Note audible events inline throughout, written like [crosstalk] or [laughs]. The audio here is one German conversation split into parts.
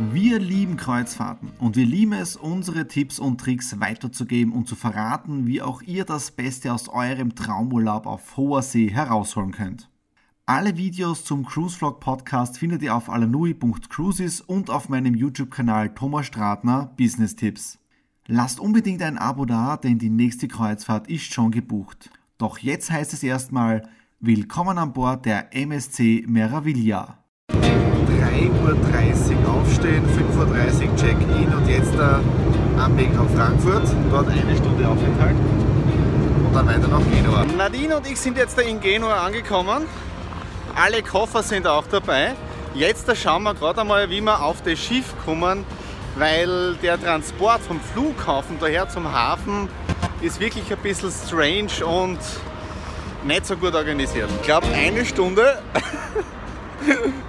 Wir lieben Kreuzfahrten und wir lieben es, unsere Tipps und Tricks weiterzugeben und zu verraten, wie auch ihr das Beste aus eurem Traumurlaub auf hoher See herausholen könnt. Alle Videos zum Cruise Vlog Podcast findet ihr auf alanui.cruises und auf meinem YouTube-Kanal Thomas Stratner Business Tipps. Lasst unbedingt ein Abo da, denn die nächste Kreuzfahrt ist schon gebucht. Doch jetzt heißt es erstmal Willkommen an Bord der MSC Meraviglia. 3.30 Uhr aufstehen, 5.30 Uhr Check-in und jetzt äh, am Weg nach Frankfurt, dort eine Stunde Aufenthalt und dann weiter nach Genua. Nadine und ich sind jetzt in Genua angekommen. Alle Koffer sind auch dabei. Jetzt schauen wir gerade einmal, wie wir auf das Schiff kommen, weil der Transport vom Flughafen daher zum Hafen ist wirklich ein bisschen strange und nicht so gut organisiert. Ich glaube eine Stunde [laughs]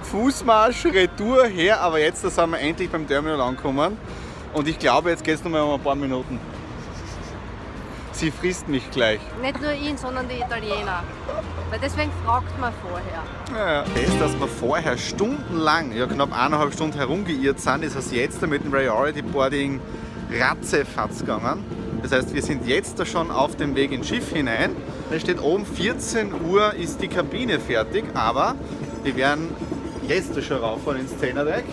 Fußmarsch, Retour her, aber jetzt sind wir endlich beim Terminal angekommen. Und ich glaube, jetzt geht es noch mal um ein paar Minuten. Sie frisst mich gleich. Nicht nur ihn, sondern die Italiener. Weil deswegen fragt man vorher. Ja. Das, dass wir vorher stundenlang, ja knapp eineinhalb Stunden herumgeirrt sind, ist es jetzt mit dem Priority Boarding ratzefatz gegangen. Das heißt, wir sind jetzt da schon auf dem Weg ins Schiff hinein. Da steht oben 14 Uhr ist die Kabine fertig, aber wir werden jetzt schon rauffahren ins Zehnerdeck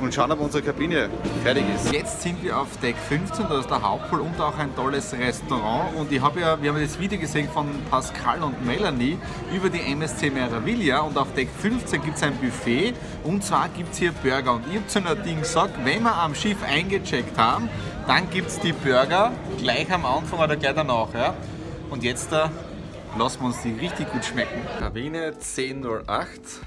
und schauen, ob unsere Kabine fertig ist. Jetzt sind wir auf Deck 15, da ist der Hauptpool und auch ein tolles Restaurant. Und ich habe ja, wir haben das Video gesehen von Pascal und Melanie über die MSC Meraviglia und auf Deck 15 gibt es ein Buffet und zwar gibt es hier Burger. Und ich habe zu Nadine gesagt, wenn wir am Schiff eingecheckt haben, dann gibt es die Burger gleich am Anfang oder gleich danach. Ja? Und jetzt da lassen wir uns die richtig gut schmecken. Kabine 10.08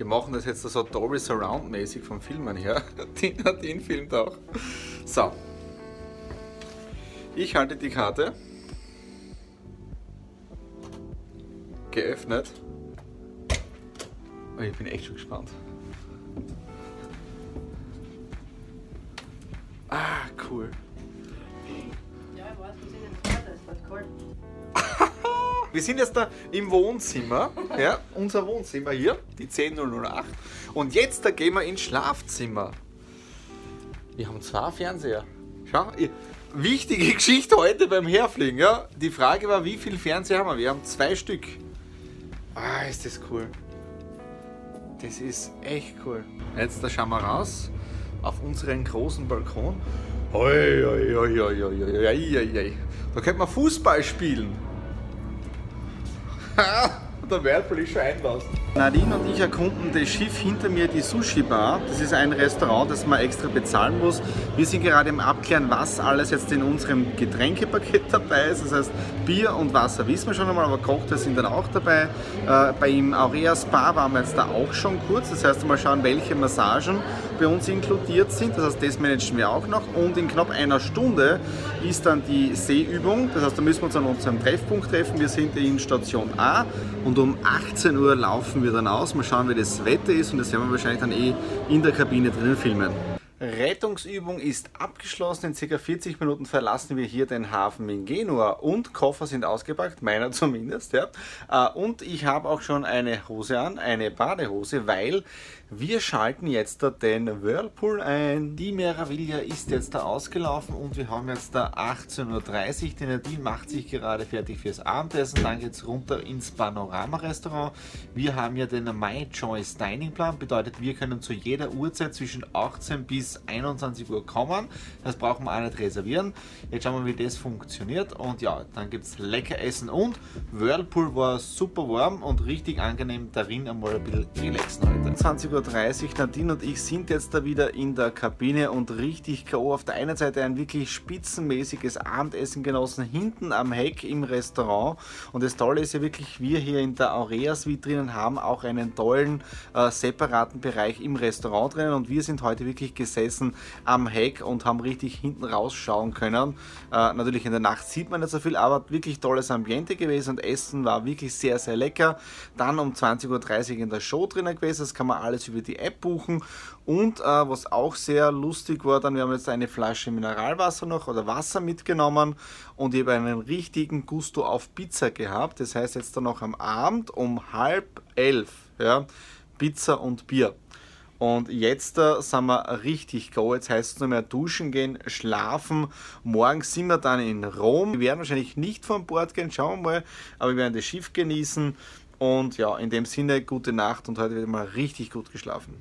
wir machen das jetzt so Dolby Surround mäßig vom Filmen her. [laughs] Den hat den filmt auch. So. Ich halte die Karte. Geöffnet. Oh, ich bin echt schon gespannt. Ah, cool. Ja, ich weiß, sind im Theater, es wird kalt. Wir sind jetzt da im Wohnzimmer, ja, unser Wohnzimmer hier, die 10008. Und jetzt da gehen wir ins Schlafzimmer. Wir haben zwei Fernseher. Schau, wichtige [laughs] Geschichte heute beim Herfliegen. Ja. Die Frage war, wie viel Fernseher haben wir? Wir haben zwei Stück. Ah, ist das cool. Das ist echt cool. Jetzt da schauen wir raus auf unseren großen Balkon. Oi, oi, oi, oi, oi, oi, oi, oi. Da könnte man Fußball spielen. [laughs] der Whirlpool ist schon einlassen. Nadine und ich erkunden das Schiff hinter mir, die Sushi Bar. Das ist ein Restaurant, das man extra bezahlen muss. Wir sind gerade im Abklären, was alles jetzt in unserem Getränkepaket [laughs] dabei ist. Das heißt, Bier und Wasser wissen wir schon einmal, aber Cocktail sind dann auch dabei. Äh, bei ihm Aurea Spa waren wir jetzt da auch schon kurz. Das heißt, mal schauen, welche Massagen bei uns inkludiert sind. Das heißt, das managen wir auch noch. Und in knapp einer Stunde ist dann die Seeübung. Das heißt, da müssen wir uns an unserem Treffpunkt treffen. Wir sind in Station A und um 18 Uhr laufen wir dann aus. Mal schauen, wie das Wetter ist und das werden wir wahrscheinlich dann eh in der Kabine drinnen filmen. Rettungsübung ist abgeschlossen. In ca. 40 Minuten verlassen wir hier den Hafen in Genua und Koffer sind ausgepackt, meiner [laughs] zumindest. Ja. Äh, und ich habe auch schon eine Hose an, eine Badehose, weil wir schalten jetzt den Whirlpool ein. Die Meraviglia ist jetzt da ausgelaufen und wir haben jetzt da 18.30 Uhr. Die Nadine macht sich gerade fertig fürs Abendessen. Dann geht es runter ins Panorama-Restaurant. Wir haben ja den My Choice Dining Plan. Bedeutet, wir können zu jeder Uhrzeit zwischen 18 bis 21 Uhr kommen. Das brauchen wir auch nicht reservieren. Jetzt schauen wir, wie das funktioniert. Und ja, dann gibt es lecker Essen und Whirlpool war super warm und richtig angenehm darin einmal ein bisschen relaxen heute. 20 Uhr 30 Uhr. Nadine und ich sind jetzt da wieder in der Kabine und richtig K.O. Auf der einen Seite ein wirklich spitzenmäßiges Abendessen genossen, hinten am Heck im Restaurant. Und das Tolle ist ja wirklich, wir hier in der Aurea Suite drinnen haben auch einen tollen äh, separaten Bereich im Restaurant drinnen. Und wir sind heute wirklich gesessen am Heck und haben richtig hinten rausschauen können. Äh, natürlich in der Nacht sieht man nicht so viel, aber wirklich tolles Ambiente gewesen und Essen war wirklich sehr, sehr lecker. Dann um 20.30 Uhr in der Show drinnen gewesen. Das kann man alles über die App buchen. Und äh, was auch sehr lustig war, dann wir haben jetzt eine Flasche Mineralwasser noch oder Wasser mitgenommen und ich habe einen richtigen Gusto auf Pizza gehabt. Das heißt jetzt dann noch am Abend um halb elf, ja, Pizza und Bier. Und jetzt äh, sind wir richtig go. Jetzt heißt es nur mehr duschen gehen, schlafen. Morgen sind wir dann in Rom. Wir werden wahrscheinlich nicht von Bord gehen, schauen wir mal. Aber wir werden das Schiff genießen. Und ja, in dem Sinne, gute Nacht und heute wird mal richtig gut geschlafen.